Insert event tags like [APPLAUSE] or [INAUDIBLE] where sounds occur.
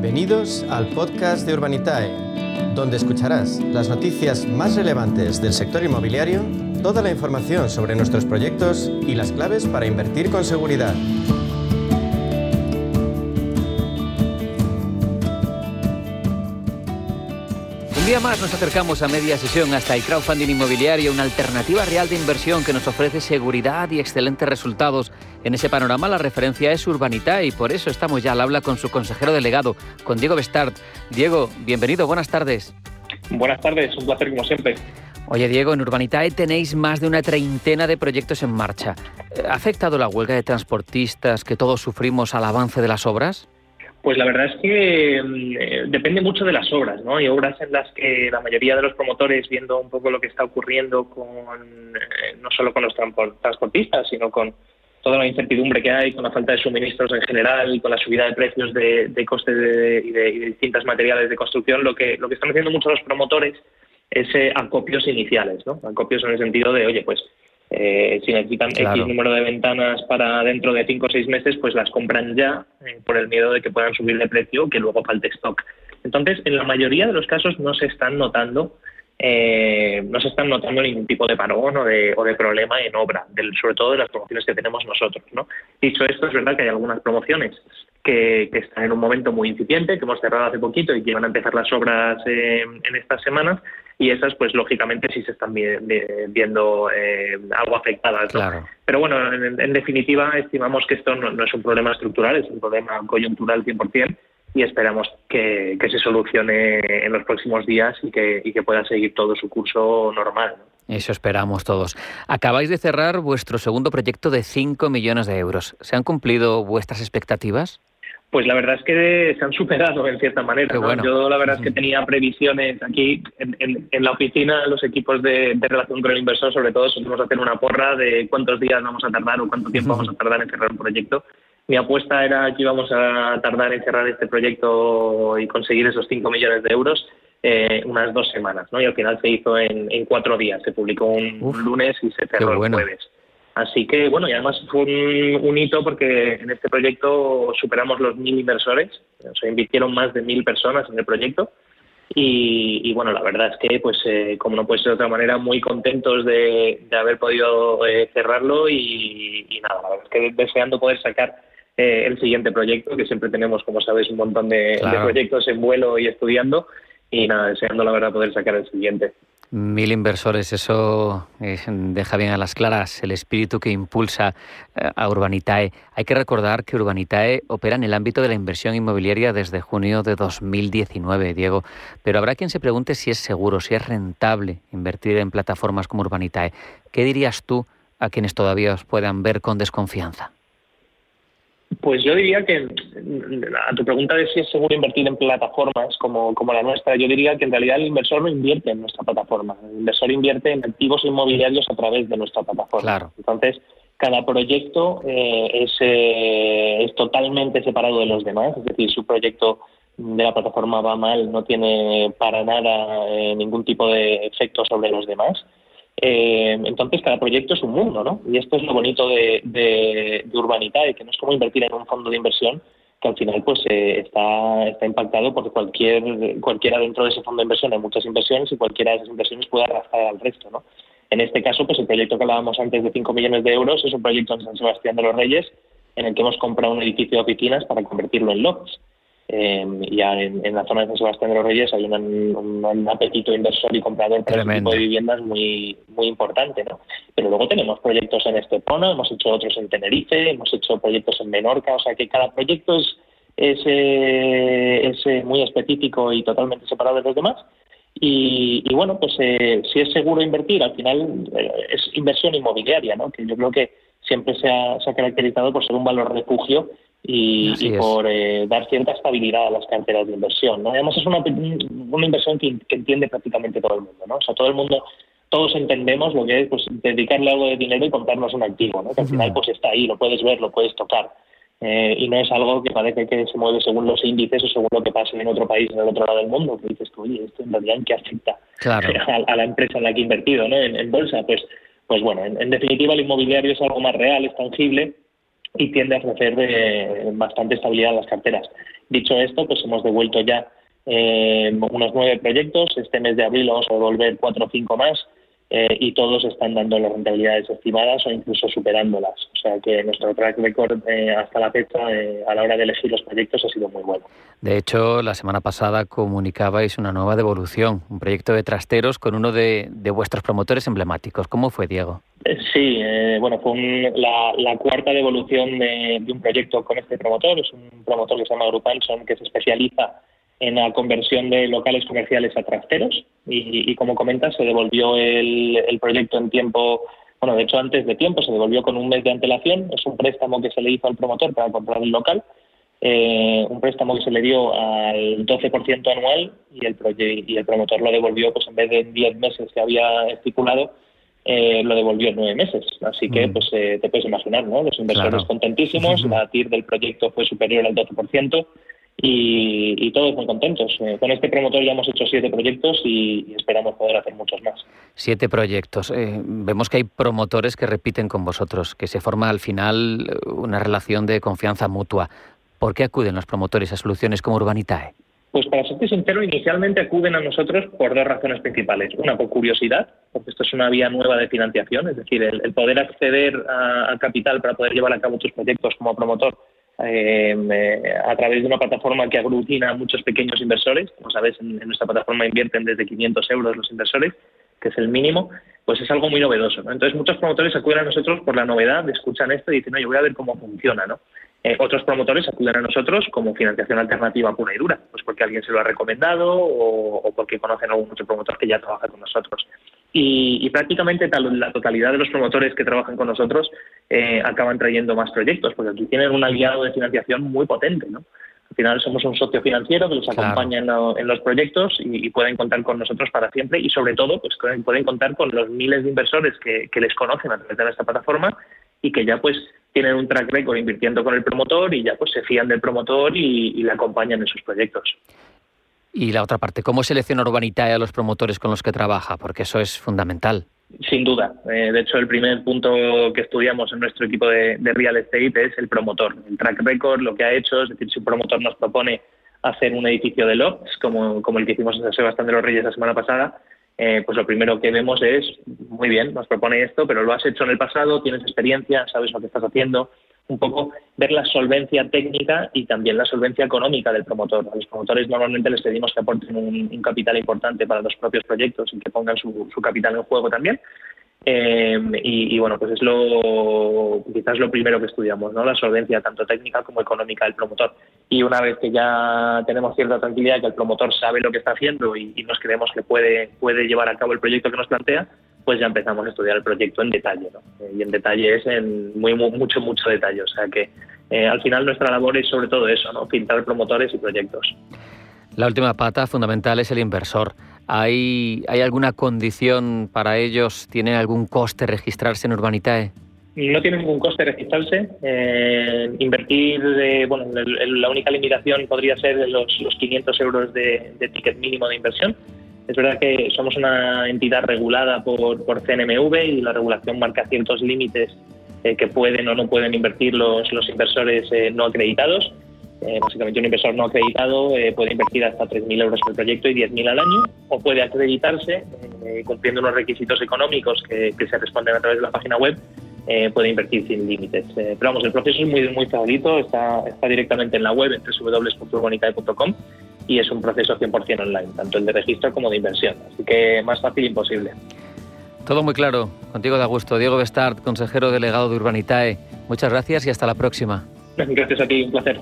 Bienvenidos al podcast de Urbanitae, donde escucharás las noticias más relevantes del sector inmobiliario, toda la información sobre nuestros proyectos y las claves para invertir con seguridad. día más nos acercamos a media sesión hasta el crowdfunding inmobiliario, una alternativa real de inversión que nos ofrece seguridad y excelentes resultados. En ese panorama la referencia es Urbanita y por eso estamos ya al habla con su consejero delegado, con Diego Bestart. Diego, bienvenido, buenas tardes. Buenas tardes, un placer como siempre. Oye Diego, en Urbanitae tenéis más de una treintena de proyectos en marcha. ¿Ha afectado la huelga de transportistas que todos sufrimos al avance de las obras? Pues la verdad es que mm, eh, depende mucho de las obras, ¿no? Hay obras en las que la mayoría de los promotores, viendo un poco lo que está ocurriendo con eh, no solo con los transportistas, sino con toda la incertidumbre que hay, con la falta de suministros en general y con la subida de precios de, de costes de, y, de, distintos materiales de construcción, lo que lo que están haciendo muchos los promotores es eh, acopios iniciales, ¿no? Acopios en el sentido de, oye, pues eh, si necesitan X número de ventanas para dentro de 5 o 6 meses, pues las compran ya eh, por el miedo de que puedan subir de precio o que luego falte stock. Entonces, en la mayoría de los casos no se están notando eh, no se están notando ningún tipo de parón o de, o de problema en obra, del, sobre todo de las promociones que tenemos nosotros. ¿no? Dicho esto, es verdad que hay algunas promociones que, que, están en un momento muy incipiente, que hemos cerrado hace poquito y que van a empezar las obras en estas semanas, y esas pues lógicamente sí se están viendo eh, algo afectadas. Pero bueno, en, definitiva estimamos que esto no, es un problema estructural, es un problema coyuntural 100% y esperamos que, se solucione en los próximos días y que, y que pueda seguir todo su curso normal. Eso esperamos todos. Acabáis de cerrar vuestro segundo proyecto de 5 millones de euros. ¿Se han cumplido vuestras expectativas? Pues la verdad es que se han superado en cierta manera. Yo la verdad es que tenía previsiones aquí en, la oficina, los equipos de, relación con el inversor, sobre todo, a hacer una porra de cuántos días vamos a tardar o cuánto tiempo vamos a tardar en cerrar un proyecto. Mi apuesta era que íbamos a tardar en cerrar este proyecto y conseguir esos 5 millones de euros eh, unas dos semanas, ¿no? Y al final se hizo en, cuatro días. Se publicó un, lunes y se cerró el jueves. Así que, bueno, y además fue un, hito porque en este proyecto superamos los mil inversores, o sea, invirtieron más de mil personas en el proyecto. Y, bueno, la verdad es que, pues, eh, como no puede ser de otra manera, muy contentos de, haber podido eh, cerrarlo y, nada, la verdad es que deseando poder sacar eh, el siguiente proyecto, que siempre tenemos, como sabes, un montón de, de proyectos en vuelo y estudiando, y nada, deseando la verdad poder sacar el siguiente. Mil inversores, eso eh, deja bien a las claras el espíritu que impulsa eh, a Urbanitae. Hay que recordar que Urbanitae opera en el ámbito de la inversión inmobiliaria desde junio de 2019, Diego. Pero habrá quien se pregunte si es seguro, si es rentable invertir en plataformas como Urbanitae. ¿Qué dirías tú a quienes todavía os puedan ver con desconfianza? Pues yo diría que, a tu pregunta de si es seguro invertir en plataformas como, como la nuestra, yo diría que en realidad el inversor no invierte en nuestra plataforma. El inversor invierte en activos inmobiliarios a través de nuestra plataforma. Claro. Entonces, cada proyecto eh, es, eh, es totalmente separado de los demás. Es decir, su proyecto de la plataforma va mal, no tiene para nada eh, ningún tipo de efecto sobre los demás. Eh, entonces, cada proyecto es un mundo, ¿no? Y esto es lo bonito de, de, de que no es como invertir en un fondo de inversión que al final pues eh, está, está impactado por cualquier cualquiera dentro de ese fondo de inversión hay muchas inversiones y cualquiera de esas inversiones puede arrastrar al resto, ¿no? En este caso, pues el proyecto que hablábamos antes de 5 millones de euros es un proyecto en San Sebastián de los Reyes en el que hemos comprado un edificio de oficinas para convertirlo en lofts. Eh, ya en, la zona de San Sebastián de los Reyes hay un, apetito inversor y comprador para este tipo de viviendas muy muy importante, ¿no? Pero luego tenemos proyectos en Estepona, hemos hecho otros en Tenerife, hemos hecho proyectos en Menorca, o sea que cada proyecto es es, eh, eh, muy específico y totalmente separado de los demás. Y, bueno, pues si es seguro invertir, al final es inversión inmobiliaria, ¿no? Que yo creo que siempre se ha, se ha caracterizado por ser un valor refugio y, por eh, dar cierta estabilidad a las carteras de inversión. ¿no? Además es una, una inversión que, entiende prácticamente todo el mundo. ¿no? O sea, todo el mundo, todos entendemos lo que es pues, dedicarle algo de dinero y comprarnos un activo, ¿no? que al final pues está ahí, lo puedes ver, lo puedes tocar. Eh, y no es algo que parece que se mueve según los índices o según lo que pasa en otro país, en el otro lado del mundo, que dices tú, oye, esto en realidad en qué afecta [LAUGHS] a, la empresa en la que he invertido ¿no? en, bolsa. Pues, pues bueno, en definitiva el inmobiliario es algo más real, es tangible y tiende a ofrecer eh, bastante estabilidad a las carteras. Dicho esto, pues hemos devuelto ya eh, unos nueve proyectos. Este mes de abril vamos a devolver cuatro o cinco más eh, y todos están dando las rentabilidades estimadas o incluso superándolas. O sea que nuestro track record eh, hasta la fecha a la hora de elegir los proyectos ha sido muy bueno. De hecho, la semana pasada comunicabais una nueva devolución, un proyecto de trasteros con uno de, vuestros promotores emblemáticos. ¿Cómo fue, Diego? Sí, bueno, fue la, cuarta devolución de, de, un proyecto con este promotor. Es un promotor que se llama Grupanson, que se especializa en la conversión de locales comerciales a trasteros y, como comentas, se devolvió el, proyecto en tiempo, bueno, de hecho antes de tiempo, se devolvió con un mes de antelación, es un préstamo que se le hizo al promotor para comprar el local, eh, un préstamo que se le dio al 12% anual y el, y el promotor lo devolvió, pues en vez de 10 meses que había estipulado, eh, lo devolvió en nueve meses. Así que, mm. pues eh, te puedes imaginar, ¿no? Los inversores contentísimos, [LAUGHS] la TIR del proyecto fue superior al 12%, y, todos muy contentos. Eh, con este promotor ya hemos hecho siete proyectos y, esperamos poder hacer muchos más. Siete proyectos. Eh, vemos que hay promotores que repiten con vosotros, que se forma al final eh, una relación de confianza mutua. ¿Por qué acuden los promotores a soluciones como Urbanitae? Pues para ser sincero, inicialmente acuden a nosotros por dos razones principales. Una, por curiosidad, porque esto es una vía nueva de financiación, es decir, el, poder acceder al capital para poder llevar a cabo tus proyectos como promotor eh, a través de una plataforma que aglutina a muchos pequeños inversores. Como sabes, en, nuestra plataforma invierten desde 500 euros los inversores, que es el mínimo, pues es algo muy novedoso. Entonces, muchos promotores acuden a nosotros por la novedad, escuchan esto y dicen, no, yo voy a ver cómo funciona. ¿no? Eh, otros promotores acuden a nosotros como financiación alternativa pura y dura, pues porque alguien se lo ha recomendado o, porque conocen a algún otro promotor que ya trabaja con nosotros. Y, prácticamente la totalidad de los promotores que trabajan con nosotros eh, acaban trayendo más proyectos, porque aquí tienen un aliado de financiación muy potente, ¿no? Al final somos un socio financiero que los acompaña en, los proyectos y, pueden contar con nosotros para siempre y sobre todo pues pueden contar con los miles de inversores que, les conocen a través de esta plataforma y que ya pues tienen un track record invirtiendo con el promotor y ya pues se fían del promotor y, y le acompañan en sus proyectos. Y la otra parte, ¿cómo selecciona Urbanitae a los promotores con los que trabaja? Porque eso es fundamental. Sin duda. Eh, de hecho, el primer punto que estudiamos en nuestro equipo de, real estate es el promotor. El track record, lo que ha hecho, es decir, si un promotor nos propone hacer un edificio de lofts, como, como el que hicimos en San Sebastián de los Reyes la semana pasada, eh, pues lo primero que vemos es, muy bien, nos propone esto, pero lo has hecho en el pasado, tienes experiencia, sabes lo que estás haciendo, un poco ver la solvencia técnica y también la solvencia económica del promotor. A los promotores normalmente les pedimos que aporten un, capital importante para los propios proyectos y que pongan su, capital en juego también. Eh, y, bueno, pues es lo quizás lo primero que estudiamos, ¿no? La solvencia tanto técnica como económica del promotor. Y una vez que ya tenemos cierta tranquilidad que el promotor sabe lo que está haciendo y, y nos creemos que puede, puede llevar a cabo el proyecto que nos plantea, pues ya empezamos a estudiar el proyecto en detalle, ¿no? Eh, y en detalle es en muy, mucho, mucho detalle. O sea que eh, al final nuestra labor es sobre todo eso, ¿no? Filtrar promotores y proyectos. La última pata fundamental es el inversor. ¿Hay, ¿Hay alguna condición para ellos? ¿Tiene algún coste registrarse en Urbanitae? No tiene ningún coste registrarse. Eh, invertir, bueno, la única limitación podría ser los, los 500 euros de, de ticket mínimo de inversión es verdad que somos una entidad regulada por, por CNMV y la regulación marca ciertos límites eh, que pueden o no pueden invertir los, los inversores eh, no acreditados. Eh, básicamente un inversor no acreditado puede invertir hasta 3.000 euros por proyecto y 10.000 al año o puede acreditarse cumpliendo unos requisitos económicos que, que, se responden a través de la página web puede invertir sin límites. pero vamos, el proceso es muy, muy favorito, está, está directamente en la web en www.urbanicae.com y es un proceso 100% online, tanto el de registro como de inversión. Así que más fácil imposible. Todo muy claro. Contigo de gusto. Diego Bestart, consejero delegado de Urbanitae. Muchas gracias y hasta la próxima. Gracias a ti, un placer.